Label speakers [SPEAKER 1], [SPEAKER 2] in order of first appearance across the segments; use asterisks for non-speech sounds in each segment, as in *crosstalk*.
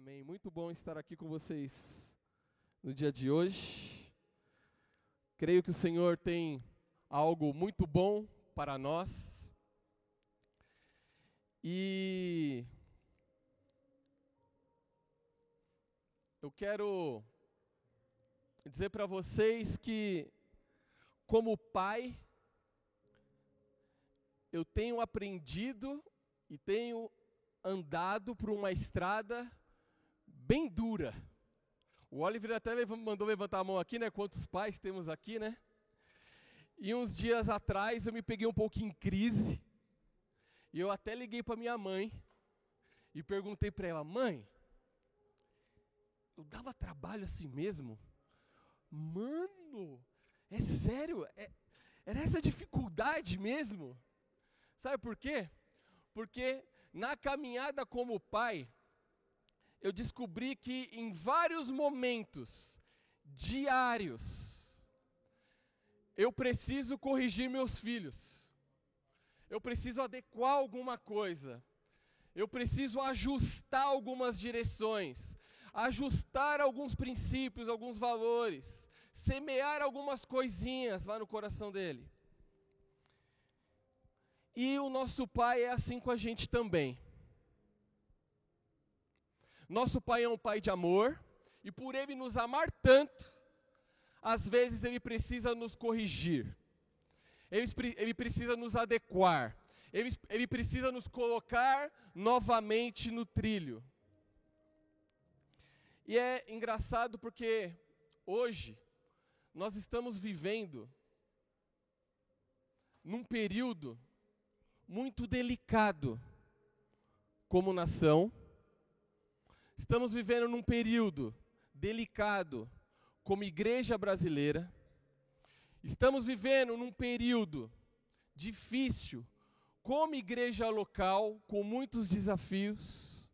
[SPEAKER 1] Amém. Muito bom estar aqui com vocês no dia de hoje. Creio que o Senhor tem algo muito bom para nós. E eu quero dizer para vocês que, como pai, eu tenho aprendido e tenho andado por uma estrada bem dura. O Oliver até mandou levantar a mão aqui, né? Quantos pais temos aqui, né? E uns dias atrás eu me peguei um pouco em crise. E eu até liguei para minha mãe e perguntei para ela: "Mãe, eu dava trabalho assim mesmo?" Mano, é sério? É, era essa dificuldade mesmo? Sabe por quê? Porque na caminhada como pai, eu descobri que em vários momentos diários eu preciso corrigir meus filhos. Eu preciso adequar alguma coisa. Eu preciso ajustar algumas direções, ajustar alguns princípios, alguns valores, semear algumas coisinhas lá no coração dele. E o nosso pai é assim com a gente também. Nosso Pai é um Pai de amor, e por Ele nos amar tanto, às vezes Ele precisa nos corrigir, Ele, precisa nos adequar, ele, ele precisa nos colocar novamente no trilho. E é engraçado porque hoje nós estamos vivendo num período muito delicado como nação Estamos vivendo num período delicado como igreja brasileira. Estamos vivendo num período difícil como igreja local, com muitos desafios.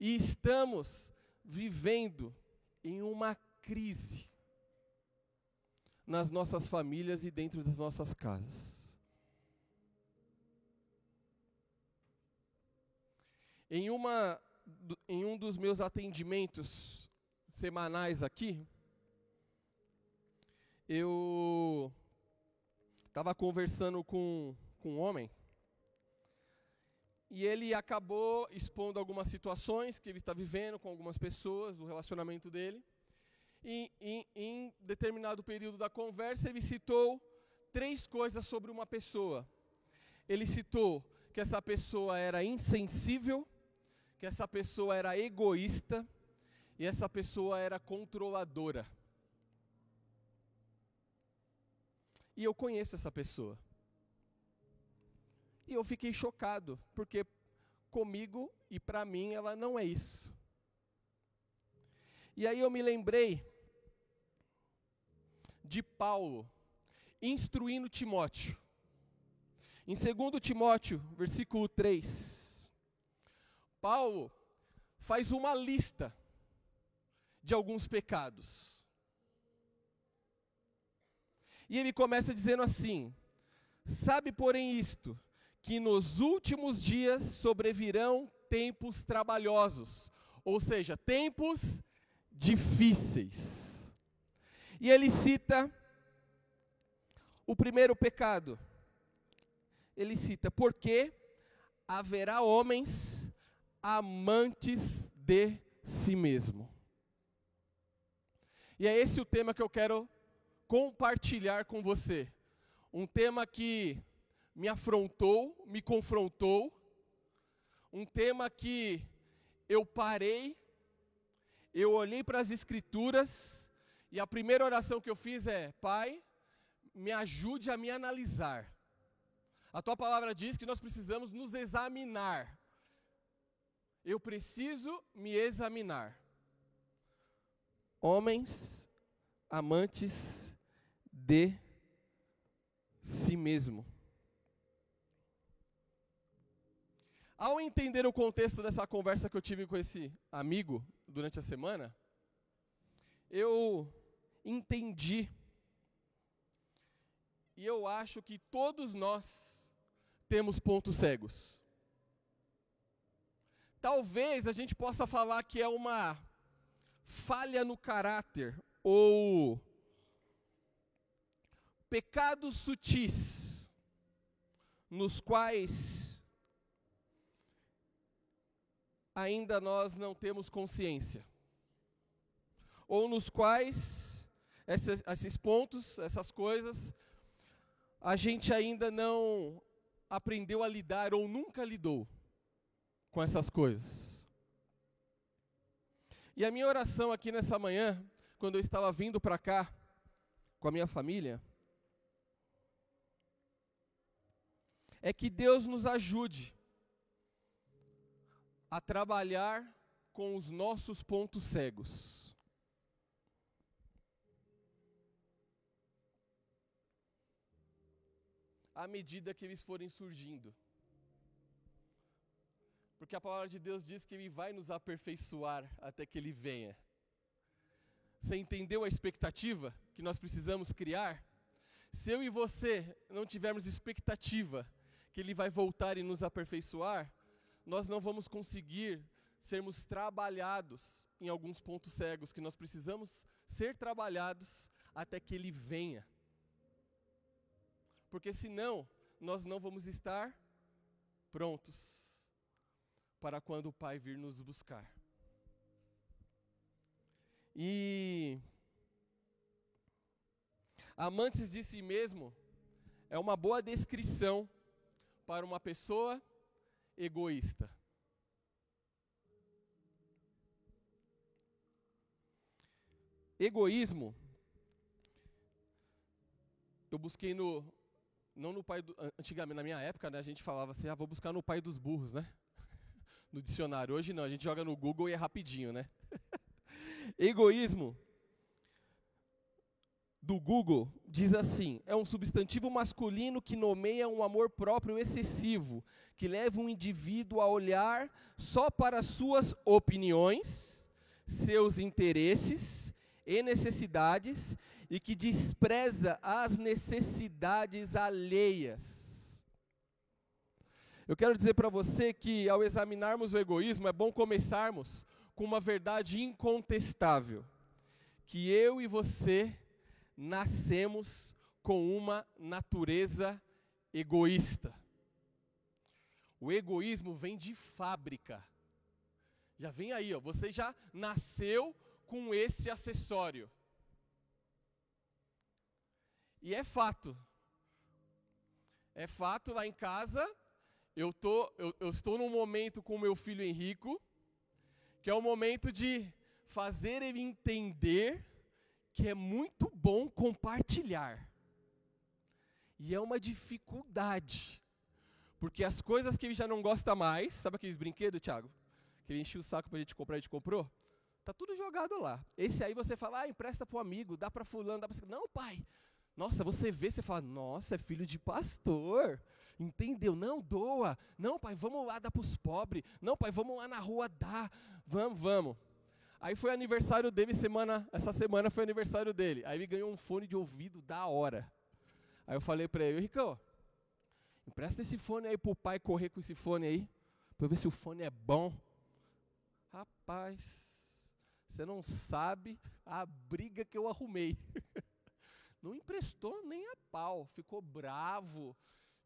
[SPEAKER 1] E estamos vivendo em uma crise nas nossas famílias e dentro das nossas casas. Em uma em um dos meus atendimentos semanais aqui, eu estava conversando com, com um homem e ele acabou expondo algumas situações que ele está vivendo com algumas pessoas, do relacionamento dele. E em, em determinado período da conversa, ele citou três coisas sobre uma pessoa. Ele citou que essa pessoa era insensível, que essa pessoa era egoísta e essa pessoa era controladora. E eu conheço essa pessoa. E eu fiquei chocado, porque comigo e para mim ela não é isso. E aí eu me lembrei de Paulo instruindo Timóteo. Em 2 Timóteo, versículo 3, Paulo faz uma lista de alguns pecados. E ele começa dizendo assim: Sabe, porém, isto, que nos últimos dias sobrevirão tempos trabalhosos, ou seja, tempos difíceis. E ele cita o primeiro pecado. Ele cita: Porque haverá homens amantes de si mesmo. E é esse o tema que eu quero compartilhar com você. Um tema que me afrontou, me confrontou, um tema que eu parei, eu olhei para as Escrituras e a primeira oração que eu fiz é: Pai, me ajude a me analisar. A tua palavra diz que nós precisamos nos examinar eu preciso me examinar. Homens amantes de si mesmo. Ao entender o contexto dessa conversa que eu tive com esse amigo durante a semana, eu entendi. E eu acho que todos nós temos pontos cegos. Talvez a gente possa falar que é uma falha no caráter ou pecados sutis nos quais ainda nós não temos consciência, ou nos quais esses, esses pontos, essas coisas, a gente ainda não aprendeu a lidar ou nunca lidou com essas coisas. E a minha oração aqui nessa manhã, quando eu estava vindo para cá com a minha família, é que Deus nos ajude a trabalhar com os nossos pontos cegos. À medida que eles forem surgindo. Porque a palavra de Deus diz que Ele vai nos aperfeiçoar até que Ele venha. Você entendeu a expectativa que nós precisamos criar? Se eu e você não tivermos expectativa que Ele vai voltar e nos aperfeiçoar, nós não vamos conseguir sermos trabalhados em alguns pontos cegos que nós precisamos ser trabalhados até que Ele venha. Porque senão, nós não vamos estar prontos para quando o Pai vir nos buscar. E amantes de si mesmo é uma boa descrição para uma pessoa egoísta. Egoísmo, eu busquei no, não no pai do, antigamente, na minha época, né, a gente falava assim, ah, vou buscar no pai dos burros, né? No dicionário. Hoje não, a gente joga no Google e é rapidinho, né? *laughs* Egoísmo do Google diz assim: é um substantivo masculino que nomeia um amor próprio excessivo, que leva um indivíduo a olhar só para suas opiniões, seus interesses e necessidades e que despreza as necessidades alheias. Eu quero dizer para você que ao examinarmos o egoísmo é bom começarmos com uma verdade incontestável, que eu e você nascemos com uma natureza egoísta. O egoísmo vem de fábrica. Já vem aí, ó, você já nasceu com esse acessório. E é fato. É fato lá em casa, eu, tô, eu, eu estou num momento com meu filho Henrico, que é o momento de fazer ele entender que é muito bom compartilhar. E é uma dificuldade. Porque as coisas que ele já não gosta mais, sabe aqueles brinquedos, Thiago? Que ele encheu o saco para a gente comprar, a gente comprou? Tá tudo jogado lá. Esse aí você fala, ah, empresta para o amigo, dá para fulano, dá para... Não, pai. Nossa, você vê, você fala, nossa, é filho de pastor. Entendeu? Não, doa. Não, pai, vamos lá dar para os pobres. Não, pai, vamos lá na rua dar. Vamos, vamos. Aí foi aniversário dele semana, essa semana foi aniversário dele. Aí ele ganhou um fone de ouvido da hora. Aí eu falei para ele, Rico, empresta esse fone aí pro pai correr com esse fone aí, para ver se o fone é bom. Rapaz, você não sabe a briga que eu arrumei. *laughs* não emprestou nem a pau, ficou bravo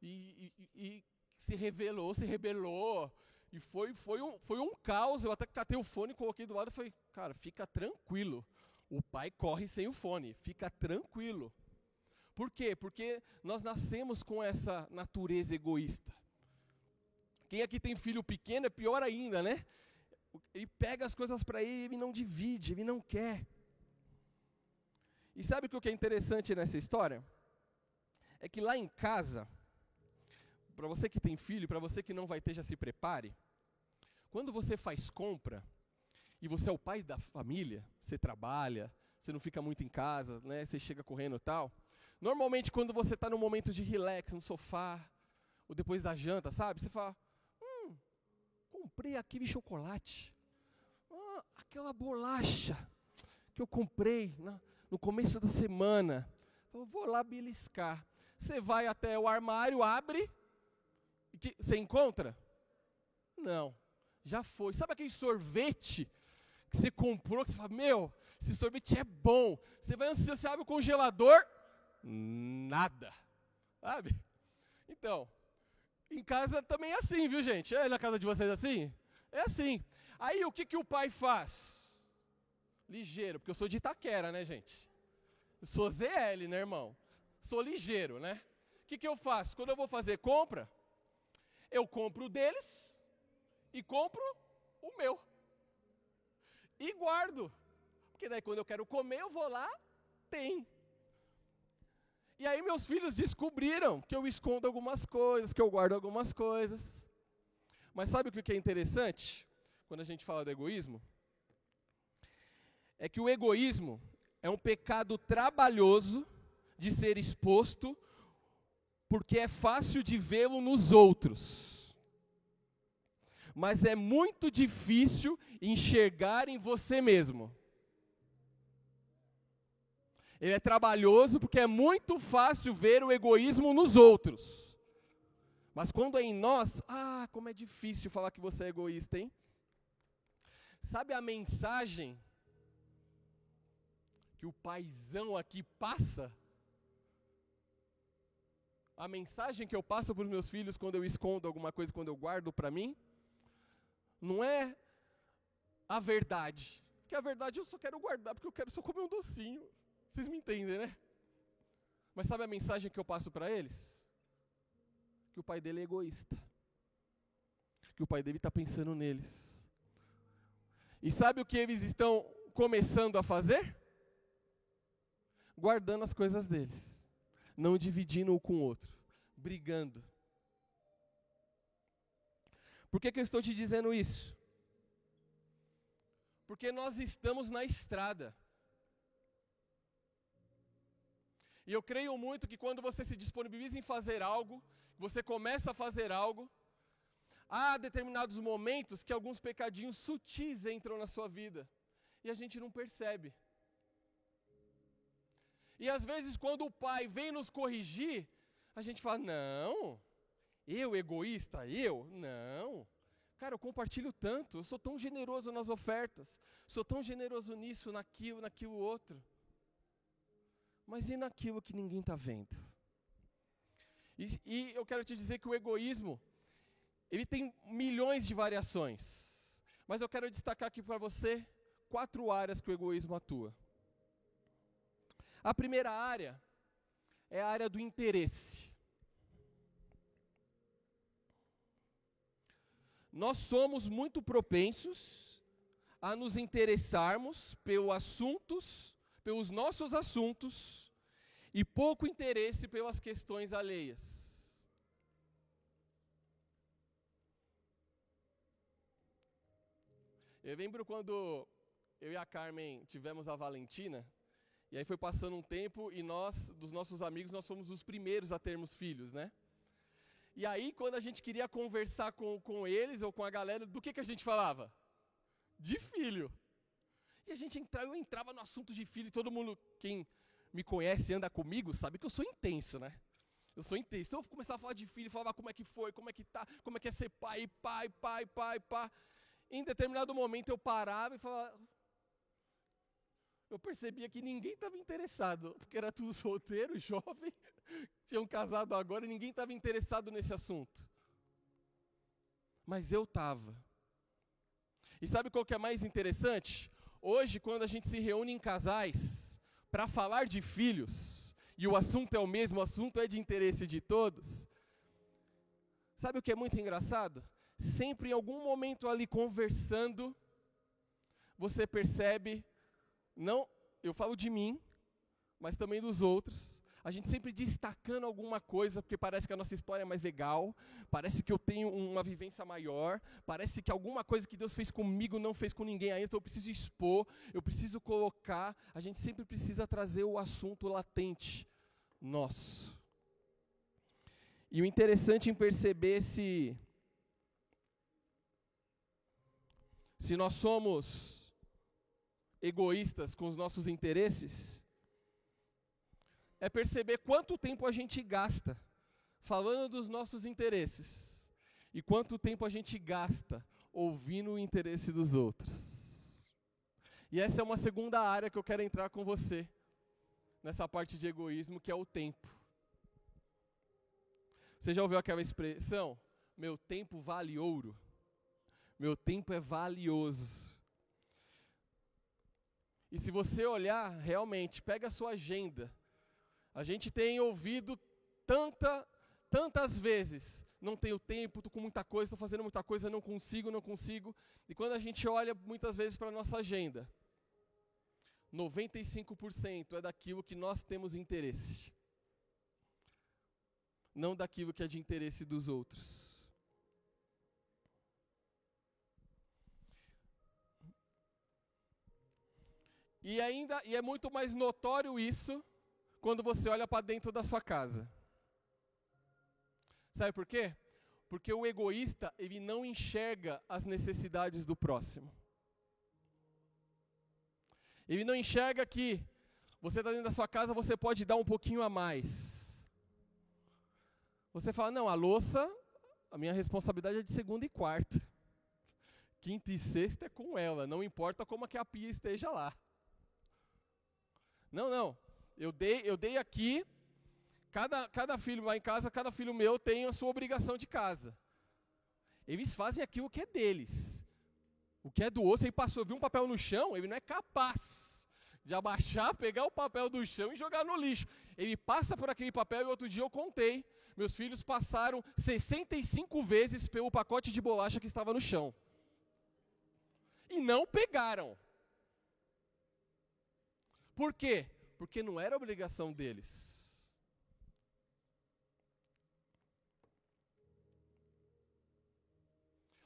[SPEAKER 1] e, e, e se revelou, se rebelou. E foi, foi, um, foi um caos. Eu até catei o fone, coloquei do lado e falei, cara, fica tranquilo. O pai corre sem o fone, fica tranquilo. Por quê? Porque nós nascemos com essa natureza egoísta. Quem aqui tem filho pequeno é pior ainda, né? Ele pega as coisas para ele e não divide, ele não quer. E sabe o que é interessante nessa história? É que lá em casa, para você que tem filho, para você que não vai ter, já se prepare. Quando você faz compra e você é o pai da família, você trabalha, você não fica muito em casa, né? Você chega correndo e tal. Normalmente quando você está no momento de relax no sofá, ou depois da janta, sabe? Você fala, hum, comprei aquele chocolate, ah, aquela bolacha que eu comprei na, no começo da semana. Eu vou lá beliscar. Você vai até o armário, abre, que, você encontra? Não Já foi. Sabe aquele sorvete que você comprou, que você fala, meu, esse sorvete é bom. Você vai ansioso, você abre o congelador, nada. Sabe? Então, em casa também é assim, viu gente? É na casa de vocês assim? É assim. Aí o que, que o pai faz? Ligeiro, porque eu sou de Itaquera, né, gente? Eu sou ZL, né, irmão? Sou ligeiro, né? O que, que eu faço? Quando eu vou fazer compra, eu compro deles e compro o meu. E guardo. Porque daí quando eu quero comer, eu vou lá, tem. E aí meus filhos descobriram que eu escondo algumas coisas, que eu guardo algumas coisas. Mas sabe o que é interessante quando a gente fala do egoísmo? É que o egoísmo é um pecado trabalhoso de ser exposto, porque é fácil de vê-lo nos outros. Mas é muito difícil enxergar em você mesmo. Ele é trabalhoso porque é muito fácil ver o egoísmo nos outros. Mas quando é em nós, ah, como é difícil falar que você é egoísta, hein? Sabe a mensagem que o paizão aqui passa? A mensagem que eu passo para os meus filhos quando eu escondo alguma coisa, quando eu guardo para mim, não é a verdade. Porque a verdade eu só quero guardar porque eu quero só comer um docinho. Vocês me entendem, né? Mas sabe a mensagem que eu passo para eles? Que o pai dele é egoísta. Que o pai dele está pensando neles. E sabe o que eles estão começando a fazer? Guardando as coisas deles. Não dividindo um com o outro. Brigando. Por que, que eu estou te dizendo isso? Porque nós estamos na estrada. E eu creio muito que quando você se disponibiliza em fazer algo, você começa a fazer algo, há determinados momentos que alguns pecadinhos sutis entram na sua vida e a gente não percebe. E às vezes, quando o pai vem nos corrigir, a gente fala: não, eu egoísta, eu? Não. Cara, eu compartilho tanto, eu sou tão generoso nas ofertas, sou tão generoso nisso, naquilo, naquilo outro. Mas e naquilo que ninguém está vendo? E, e eu quero te dizer que o egoísmo, ele tem milhões de variações. Mas eu quero destacar aqui para você quatro áreas que o egoísmo atua. A primeira área é a área do interesse. Nós somos muito propensos a nos interessarmos pelos assuntos pelos nossos assuntos e pouco interesse pelas questões alheias. Eu lembro quando eu e a Carmen tivemos a Valentina, e aí foi passando um tempo e nós, dos nossos amigos, nós fomos os primeiros a termos filhos, né? E aí, quando a gente queria conversar com, com eles ou com a galera, do que, que a gente falava? De filho. E a gente entrava, eu entrava no assunto de filho, e todo mundo, quem me conhece e anda comigo, sabe que eu sou intenso, né? Eu sou intenso. Então eu começava a falar de filho, falava como é que foi, como é que tá, como é que é ser pai, pai, pai, pai, pai. Em determinado momento eu parava e falava. Eu percebia que ninguém estava interessado, porque era tudo *laughs* solteiro, jovem, tinham casado agora e ninguém estava interessado nesse assunto. Mas eu estava. E sabe qual que é mais interessante? Hoje, quando a gente se reúne em casais para falar de filhos, e o assunto é o mesmo, o assunto é de interesse de todos, sabe o que é muito engraçado? Sempre em algum momento ali conversando, você percebe, não, eu falo de mim, mas também dos outros, a gente sempre destacando alguma coisa, porque parece que a nossa história é mais legal, parece que eu tenho uma vivência maior, parece que alguma coisa que Deus fez comigo não fez com ninguém ainda, então eu preciso expor, eu preciso colocar, a gente sempre precisa trazer o assunto latente nosso. E o interessante em perceber se se nós somos egoístas com os nossos interesses, é perceber quanto tempo a gente gasta falando dos nossos interesses e quanto tempo a gente gasta ouvindo o interesse dos outros. E essa é uma segunda área que eu quero entrar com você, nessa parte de egoísmo, que é o tempo. Você já ouviu aquela expressão? Meu tempo vale ouro. Meu tempo é valioso. E se você olhar, realmente, pega a sua agenda. A gente tem ouvido tanta, tantas vezes, não tenho tempo, estou com muita coisa, estou fazendo muita coisa, não consigo, não consigo. E quando a gente olha muitas vezes para a nossa agenda, 95% é daquilo que nós temos interesse, não daquilo que é de interesse dos outros. E ainda e é muito mais notório isso quando você olha para dentro da sua casa. Sabe por quê? Porque o egoísta, ele não enxerga as necessidades do próximo. Ele não enxerga que você está dentro da sua casa, você pode dar um pouquinho a mais. Você fala, não, a louça, a minha responsabilidade é de segunda e quarta. Quinta e sexta é com ela, não importa como é que a pia esteja lá. Não, não. Eu dei, eu dei aqui. Cada, cada filho lá em casa, cada filho meu tem a sua obrigação de casa. Eles fazem aquilo que é deles. O que é do outro, ele passou, viu um papel no chão, ele não é capaz de abaixar, *laughs* pegar o papel do chão e jogar no lixo. Ele passa por aquele papel e outro dia eu contei. Meus filhos passaram 65 vezes pelo pacote de bolacha que estava no chão. E não pegaram. Por quê? Porque não era obrigação deles.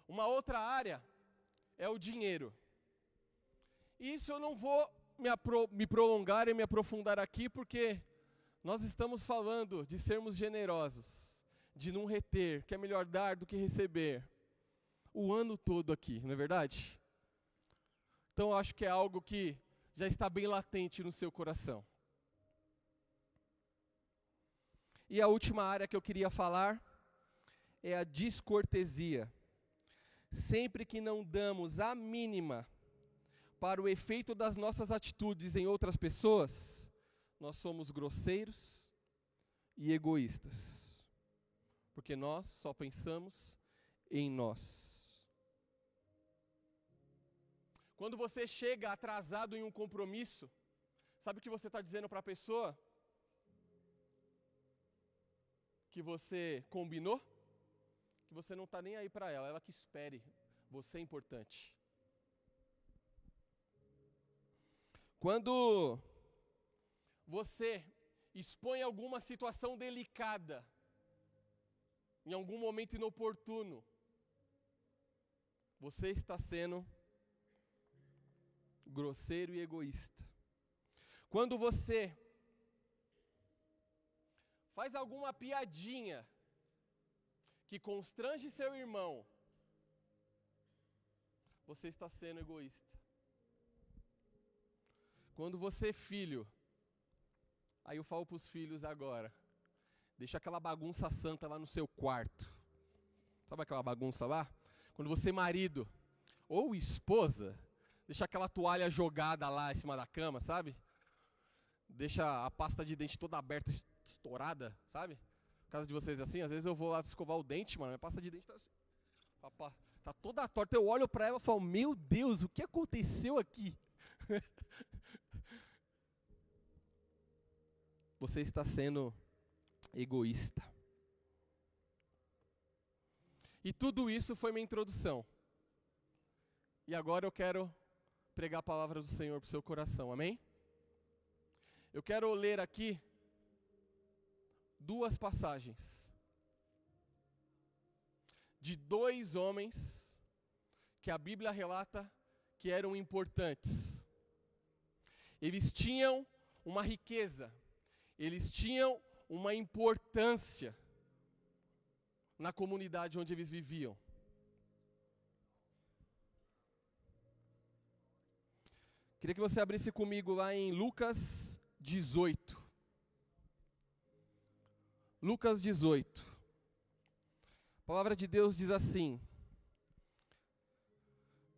[SPEAKER 1] Uma outra área é o dinheiro. Isso eu não vou me, me, prolongar e me aprofundar aqui, porque nós estamos falando de sermos generosos, de não reter, que é melhor dar do que receber, o ano todo aqui, não é verdade? Então acho que é algo que já está bem latente no seu coração. E a última área que eu queria falar é a descortesia. Sempre que não damos a mínima para o efeito das nossas atitudes em outras pessoas, nós somos grosseiros e egoístas. Porque nós só pensamos em nós. Quando você chega atrasado em um compromisso, sabe o que você está dizendo para a pessoa? Que você combinou? Que você não está nem aí para ela, ela que espere. Você é importante. Quando você expõe alguma situação delicada, em algum momento inoportuno, você está sendo grosseiro e egoísta. Quando você faz alguma piadinha que constrange seu irmão, você está sendo egoísta. Quando você é filho, aí eu falo para os filhos agora, deixa aquela bagunça santa lá no seu quarto. Sabe aquela bagunça lá? Quando você é marido ou esposa, deixa aquela toalha jogada lá em cima da cama, sabe? Deixa a pasta de dente toda aberta, estourada, sabe? Casa de vocês assim, às vezes eu vou lá escovar o dente, mano, minha pasta de dente tá assim. Tá toda torta. Eu olho para ela e falo: Meu Deus, o que aconteceu aqui? *laughs* Você está sendo egoísta. E tudo isso foi minha introdução. E agora eu quero pregar a palavra do Senhor para o seu coração, amém? Eu quero ler aqui duas passagens de dois homens que a Bíblia relata que eram importantes. Eles tinham uma riqueza, eles tinham uma importância na comunidade onde eles viviam. Queria que você abrisse comigo lá em Lucas 18. Lucas 18. A palavra de Deus diz assim: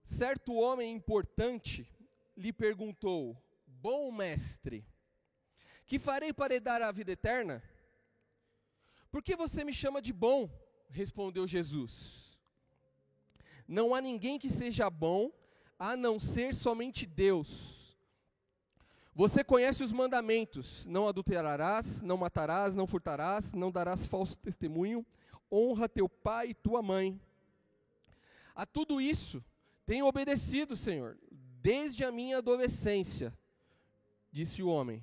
[SPEAKER 1] Certo homem importante lhe perguntou: Bom mestre, que farei para herdar a vida eterna? Por que você me chama de bom? Respondeu Jesus. Não há ninguém que seja bom a não ser somente Deus. Você conhece os mandamentos: não adulterarás, não matarás, não furtarás, não darás falso testemunho, honra teu pai e tua mãe. A tudo isso tenho obedecido, Senhor, desde a minha adolescência, disse o homem.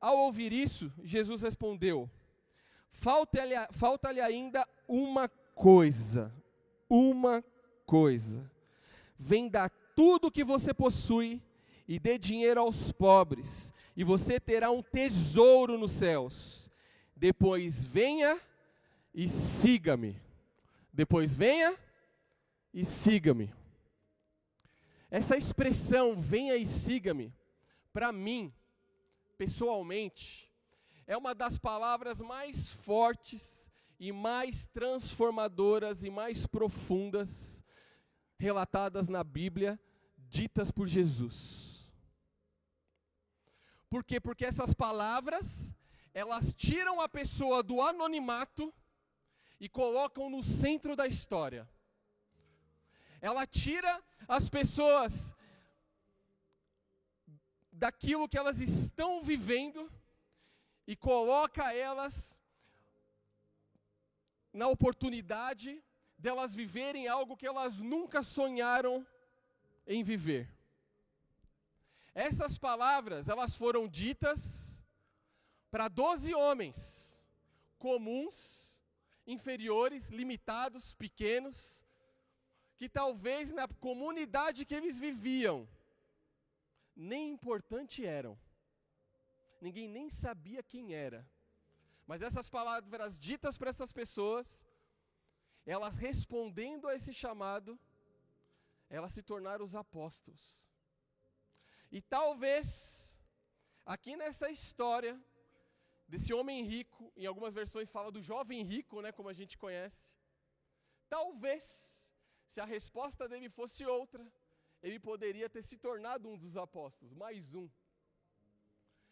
[SPEAKER 1] Ao ouvir isso, Jesus respondeu: Falta-lhe falta ainda uma coisa, uma coisa. Venda tudo que você possui e dê dinheiro aos pobres, e você terá um tesouro nos céus. Depois venha e siga-me. Depois venha e siga-me. Essa expressão, venha e siga-me, para mim, pessoalmente, é uma das palavras mais fortes e mais transformadoras e mais profundas relatadas na Bíblia, ditas por Jesus. Por quê? Porque essas palavras, elas tiram a pessoa do anonimato e colocam no centro da história. Ela tira as pessoas daquilo que elas estão vivendo e coloca elas na oportunidade delas viverem algo que elas nunca sonharam em viver. Essas palavras, elas foram ditas para doze homens comuns, inferiores, limitados, pequenos, que talvez na comunidade que eles viviam, nem importante eram. Ninguém nem sabia quem era. Mas essas palavras ditas para essas pessoas, elas respondendo a esse chamado, elas se tornaram os apóstolos. E talvez, aqui nessa história, desse homem rico, em algumas versões fala do jovem rico, né, como a gente conhece. Talvez, se a resposta dele fosse outra, ele poderia ter se tornado um dos apóstolos, mais um.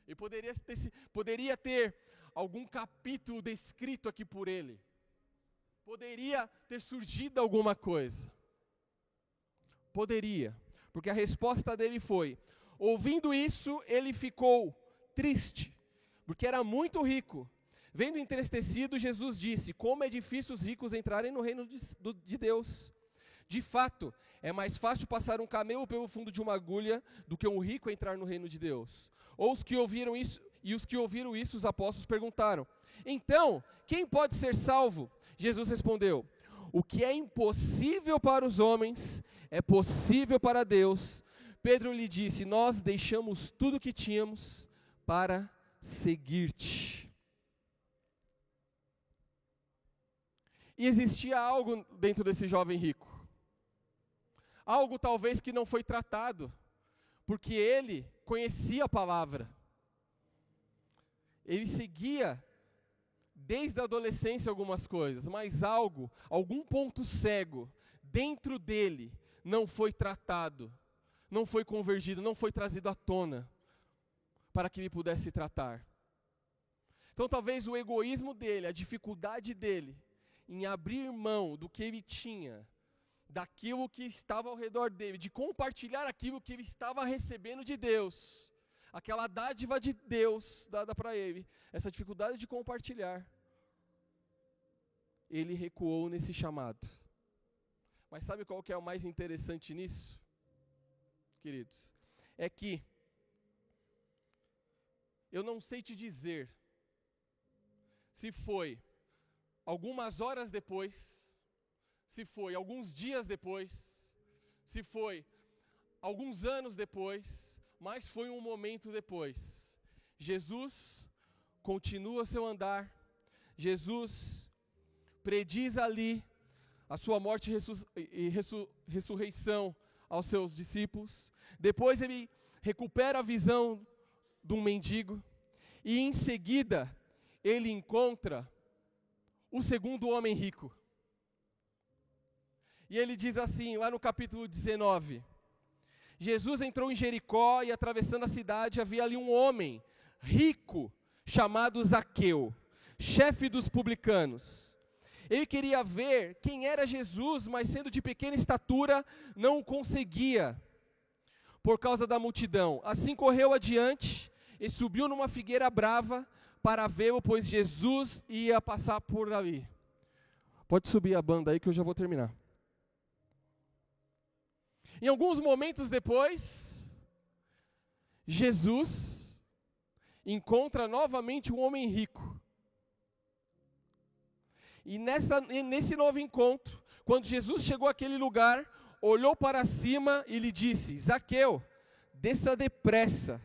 [SPEAKER 1] Ele poderia ter, poderia ter algum capítulo descrito aqui por ele. Poderia ter surgido alguma coisa. Poderia, porque a resposta dele foi: ouvindo isso, ele ficou triste, porque era muito rico. Vendo entristecido, Jesus disse: Como é difícil os ricos entrarem no reino de, de Deus. De fato, é mais fácil passar um camelo pelo fundo de uma agulha do que um rico entrar no reino de Deus. Ou os que ouviram isso, e os que ouviram isso, os apóstolos perguntaram: Então, quem pode ser salvo? Jesus respondeu: O que é impossível para os homens é possível para Deus. Pedro lhe disse: Nós deixamos tudo o que tínhamos para seguir-te. E existia algo dentro desse jovem rico. Algo talvez que não foi tratado, porque ele conhecia a palavra. Ele seguia desde a adolescência algumas coisas, mas algo, algum ponto cego dentro dele não foi tratado, não foi convergido, não foi trazido à tona para que ele pudesse tratar. Então talvez o egoísmo dele, a dificuldade dele em abrir mão do que ele tinha, daquilo que estava ao redor dele, de compartilhar aquilo que ele estava recebendo de Deus, aquela dádiva de Deus dada para ele, essa dificuldade de compartilhar, ele recuou nesse chamado. Mas sabe qual que é o mais interessante nisso, queridos? É que eu não sei te dizer se foi algumas horas depois se foi alguns dias depois, se foi alguns anos depois, mas foi um momento depois. Jesus continua seu andar, Jesus prediz ali a sua morte e ressurreição aos seus discípulos. Depois ele recupera a visão de um mendigo e em seguida ele encontra o segundo homem rico. E ele diz assim, lá no capítulo 19: Jesus entrou em Jericó e, atravessando a cidade, havia ali um homem rico chamado Zaqueu, chefe dos publicanos. Ele queria ver quem era Jesus, mas sendo de pequena estatura, não conseguia, por causa da multidão. Assim correu adiante e subiu numa figueira brava para vê-lo, pois Jesus ia passar por ali. Pode subir a banda aí que eu já vou terminar. Em alguns momentos depois, Jesus encontra novamente um homem rico. E nessa, nesse novo encontro, quando Jesus chegou àquele lugar, olhou para cima e lhe disse: Zaqueu, desça depressa,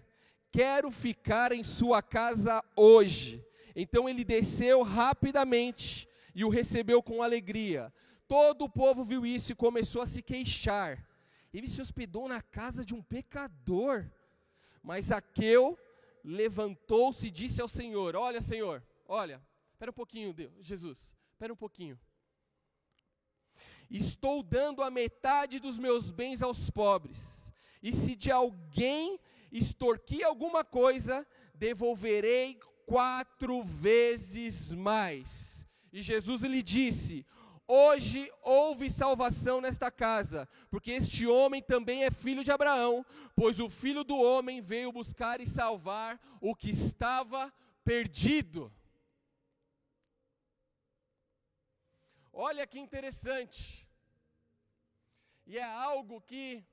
[SPEAKER 1] quero ficar em sua casa hoje. Então ele desceu rapidamente e o recebeu com alegria. Todo o povo viu isso e começou a se queixar. Ele se hospedou na casa de um pecador. Mas Zaqueu levantou-se e disse ao Senhor: Olha, Senhor, olha, espera um pouquinho, Deus, Jesus, espera um pouquinho. Estou dando a metade dos meus bens aos pobres, e se de alguém extorquir alguma coisa, devolverei quatro vezes mais. E Jesus lhe disse: Hoje houve salvação nesta casa, porque este homem também é filho de Abraão, pois o filho do homem veio buscar e salvar o que estava perdido. Olha que interessante. E é algo que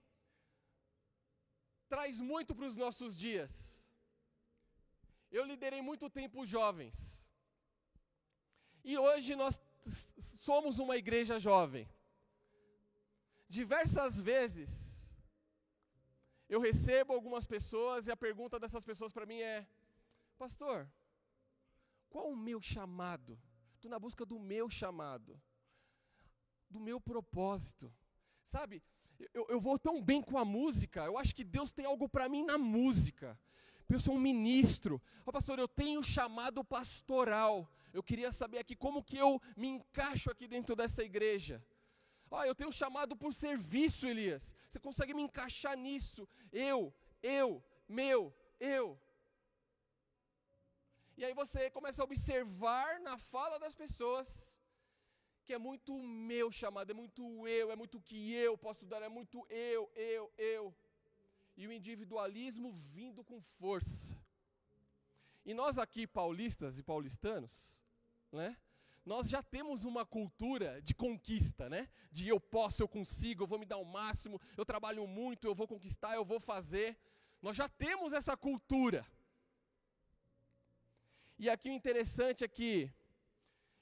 [SPEAKER 1] traz muito para os nossos dias. Eu liderei muito tempo jovens. E hoje nós somos uma igreja jovem. Diversas vezes eu recebo algumas pessoas e a pergunta dessas pessoas para mim é: Pastor, qual o meu chamado? Estou na busca do meu chamado, do meu propósito. Sabe, eu, eu vou tão bem com a música, eu acho que Deus tem algo para mim na música. Eu sou um ministro. Oh, pastor, eu tenho chamado pastoral eu queria saber aqui como que eu me encaixo aqui dentro dessa igreja. Ah, eu tenho chamado por serviço, Elias. Você consegue me encaixar nisso? Eu, eu, meu, eu. E aí você começa a observar na fala das pessoas que é muito meu chamado, é muito eu, é muito que eu posso dar, é muito eu, eu, eu. E o individualismo vindo com força. E nós aqui, paulistas e paulistanos, né? Nós já temos uma cultura de conquista, né? De eu posso, eu consigo, eu vou me dar o máximo, eu trabalho muito, eu vou conquistar, eu vou fazer. Nós já temos essa cultura. E aqui o interessante é que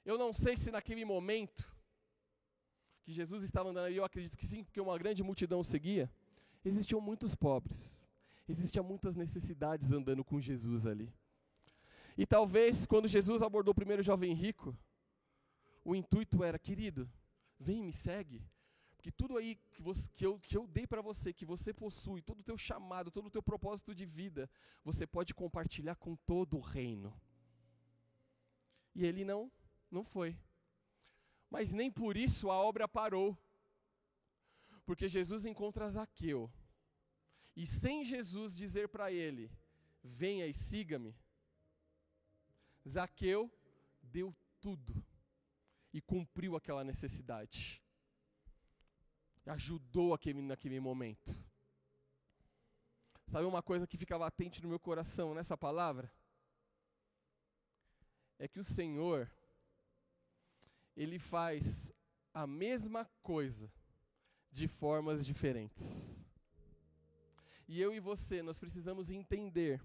[SPEAKER 1] eu não sei se naquele momento que Jesus estava andando ali, eu acredito que sim, porque uma grande multidão seguia, existiam muitos pobres. Existiam muitas necessidades andando com Jesus ali. E talvez quando Jesus abordou o primeiro jovem rico, o intuito era, querido, vem me segue, porque tudo aí que, você, que, eu, que eu dei para você, que você possui, todo o teu chamado, todo o teu propósito de vida, você pode compartilhar com todo o reino. E ele não, não foi. Mas nem por isso a obra parou. Porque Jesus encontra Zaqueu. E sem Jesus dizer para ele: Venha e siga-me, Zaqueu deu tudo e cumpriu aquela necessidade. Ajudou aquele, naquele momento. Sabe uma coisa que ficava latente no meu coração nessa palavra? É que o Senhor, Ele faz a mesma coisa de formas diferentes. E eu e você, nós precisamos entender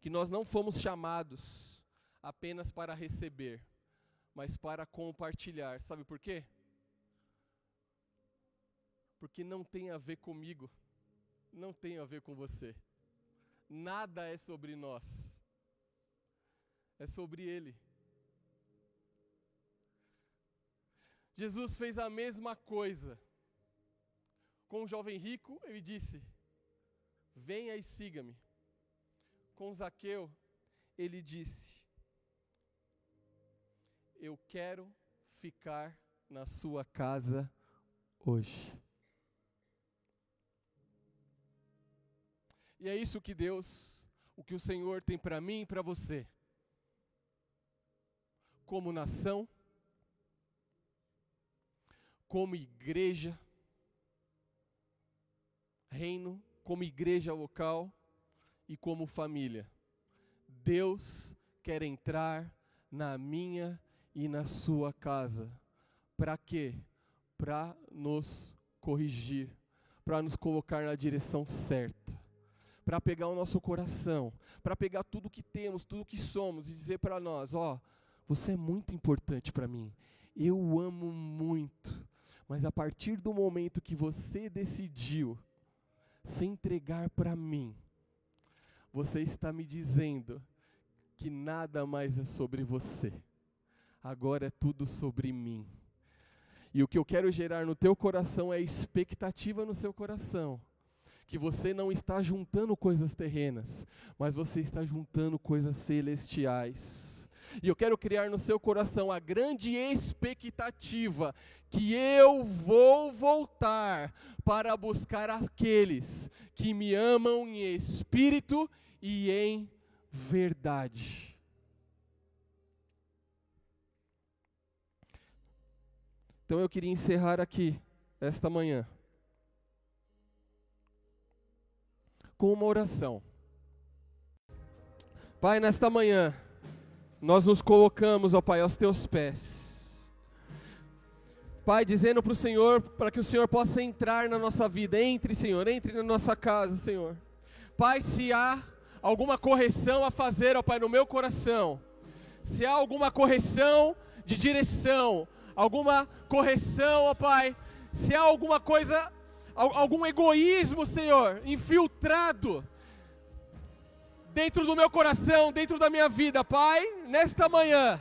[SPEAKER 1] que nós não fomos chamados apenas para receber, mas para compartilhar. Sabe por quê? Porque não tem a ver comigo, não tem a ver com você. Nada é sobre nós, é sobre Ele. Jesus fez a mesma coisa com o jovem rico, ele disse: Venha e siga-me com Zaqueu, ele disse: Eu quero ficar na sua casa hoje. E é isso que Deus, o que o Senhor tem para mim e para você. Como nação, como igreja, reino, como igreja local e como família. Deus quer entrar na minha e na sua casa. Para quê? Para nos corrigir, para nos colocar na direção certa, para pegar o nosso coração, para pegar tudo que temos, tudo que somos e dizer para nós: ó, oh, você é muito importante para mim, eu amo muito, mas a partir do momento que você decidiu se entregar para mim, você está me dizendo que nada mais é sobre você, agora é tudo sobre mim. E o que eu quero gerar no teu coração é expectativa no seu coração. Que você não está juntando coisas terrenas, mas você está juntando coisas celestiais. E eu quero criar no seu coração a grande expectativa que eu vou voltar para buscar aqueles que me amam em espírito e em verdade. Então eu queria encerrar aqui, esta manhã, com uma oração. Pai, nesta manhã, nós nos colocamos, ó Pai, aos teus pés. Pai, dizendo para o Senhor, para que o Senhor possa entrar na nossa vida. Entre, Senhor, entre na nossa casa, Senhor. Pai, se há alguma correção a fazer, ó Pai, no meu coração, se há alguma correção de direção, alguma correção, ó Pai, se há alguma coisa, algum egoísmo, Senhor, infiltrado dentro do meu coração, dentro da minha vida, Pai, nesta manhã,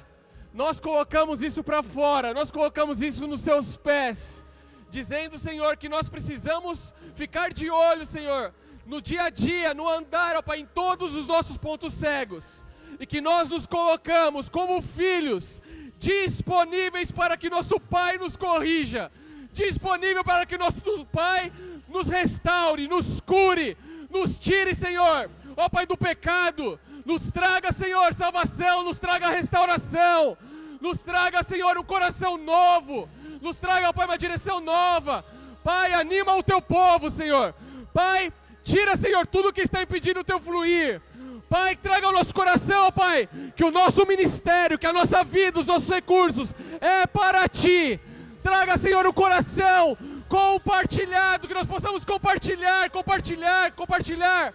[SPEAKER 1] nós colocamos isso para fora, nós colocamos isso nos seus pés, dizendo, Senhor, que nós precisamos ficar de olho, Senhor, no dia a dia, no andar, ó Pai, em todos os nossos pontos cegos, e que nós nos colocamos como filhos, disponíveis para que nosso Pai nos corrija, disponível para que nosso Pai nos restaure, nos cure, nos tire, Senhor, ó Pai do pecado, nos traga, Senhor, salvação, nos traga restauração, nos traga, Senhor, um coração novo, nos traga, ó Pai, uma direção nova. Pai, anima o teu povo, Senhor. Pai, tira, Senhor, tudo que está impedindo o teu fluir. Pai, traga ao nosso coração, Pai, que o nosso ministério, que a nossa vida, os nossos recursos é para Ti. Traga, Senhor, o coração compartilhado, que nós possamos compartilhar, compartilhar, compartilhar.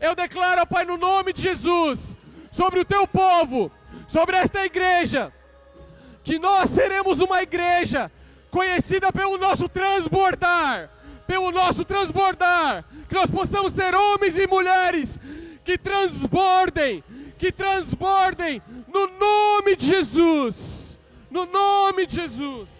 [SPEAKER 1] Eu declaro, Pai, no nome de Jesus, sobre o Teu povo, sobre esta igreja, que nós seremos uma igreja conhecida pelo nosso transbordar, pelo nosso transbordar, que nós possamos ser homens e mulheres que transbordem, que transbordem no nome de Jesus. No nome de Jesus.